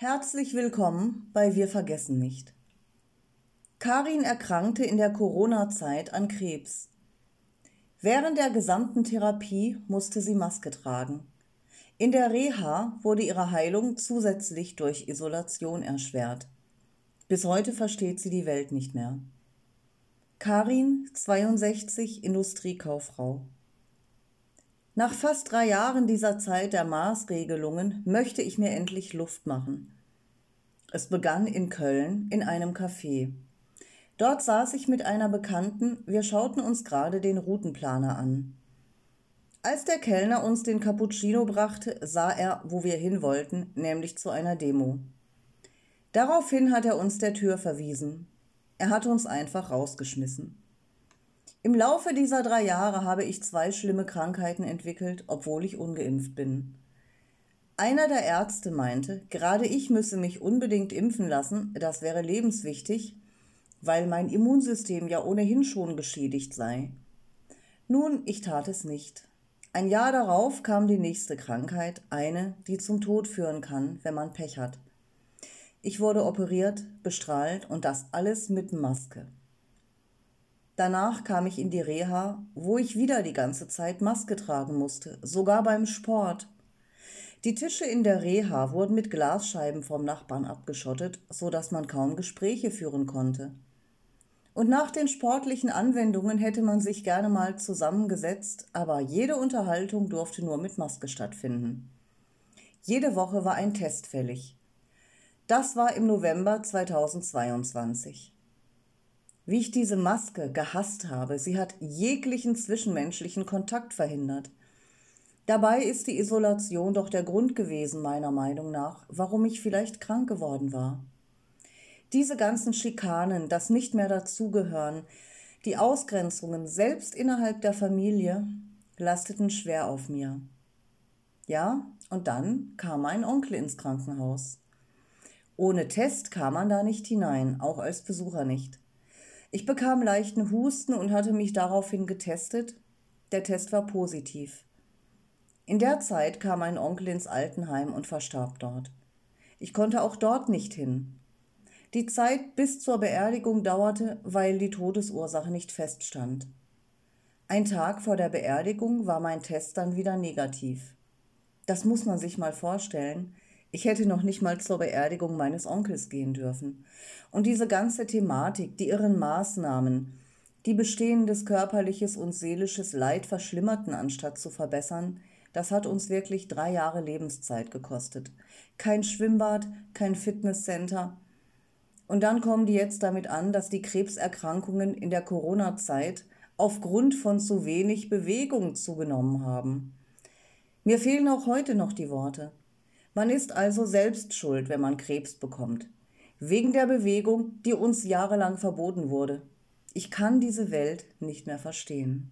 Herzlich willkommen bei Wir vergessen nicht. Karin erkrankte in der Corona-Zeit an Krebs. Während der gesamten Therapie musste sie Maske tragen. In der Reha wurde ihre Heilung zusätzlich durch Isolation erschwert. Bis heute versteht sie die Welt nicht mehr. Karin, 62, Industriekauffrau. Nach fast drei Jahren dieser Zeit der Maßregelungen möchte ich mir endlich Luft machen. Es begann in Köln in einem Café. Dort saß ich mit einer Bekannten, wir schauten uns gerade den Routenplaner an. Als der Kellner uns den Cappuccino brachte, sah er, wo wir hin wollten, nämlich zu einer Demo. Daraufhin hat er uns der Tür verwiesen. Er hat uns einfach rausgeschmissen. Im Laufe dieser drei Jahre habe ich zwei schlimme Krankheiten entwickelt, obwohl ich ungeimpft bin. Einer der Ärzte meinte, gerade ich müsse mich unbedingt impfen lassen, das wäre lebenswichtig, weil mein Immunsystem ja ohnehin schon geschädigt sei. Nun, ich tat es nicht. Ein Jahr darauf kam die nächste Krankheit, eine, die zum Tod führen kann, wenn man Pech hat. Ich wurde operiert, bestrahlt und das alles mit Maske. Danach kam ich in die Reha, wo ich wieder die ganze Zeit Maske tragen musste, sogar beim Sport. Die Tische in der Reha wurden mit Glasscheiben vom Nachbarn abgeschottet, so dass man kaum Gespräche führen konnte. Und nach den sportlichen Anwendungen hätte man sich gerne mal zusammengesetzt, aber jede Unterhaltung durfte nur mit Maske stattfinden. Jede Woche war ein Test fällig. Das war im November 2022 wie ich diese Maske gehasst habe. Sie hat jeglichen zwischenmenschlichen Kontakt verhindert. Dabei ist die Isolation doch der Grund gewesen, meiner Meinung nach, warum ich vielleicht krank geworden war. Diese ganzen Schikanen, das nicht mehr dazugehören, die Ausgrenzungen selbst innerhalb der Familie, lasteten schwer auf mir. Ja, und dann kam mein Onkel ins Krankenhaus. Ohne Test kam man da nicht hinein, auch als Besucher nicht. Ich bekam leichten Husten und hatte mich daraufhin getestet. Der Test war positiv. In der Zeit kam mein Onkel ins Altenheim und verstarb dort. Ich konnte auch dort nicht hin. Die Zeit bis zur Beerdigung dauerte, weil die Todesursache nicht feststand. Ein Tag vor der Beerdigung war mein Test dann wieder negativ. Das muss man sich mal vorstellen. Ich hätte noch nicht mal zur Beerdigung meines Onkels gehen dürfen. Und diese ganze Thematik, die irren Maßnahmen, die bestehendes körperliches und seelisches Leid verschlimmerten, anstatt zu verbessern, das hat uns wirklich drei Jahre Lebenszeit gekostet. Kein Schwimmbad, kein Fitnesscenter. Und dann kommen die jetzt damit an, dass die Krebserkrankungen in der Corona-Zeit aufgrund von zu wenig Bewegung zugenommen haben. Mir fehlen auch heute noch die Worte. Man ist also selbst schuld, wenn man Krebs bekommt. Wegen der Bewegung, die uns jahrelang verboten wurde. Ich kann diese Welt nicht mehr verstehen.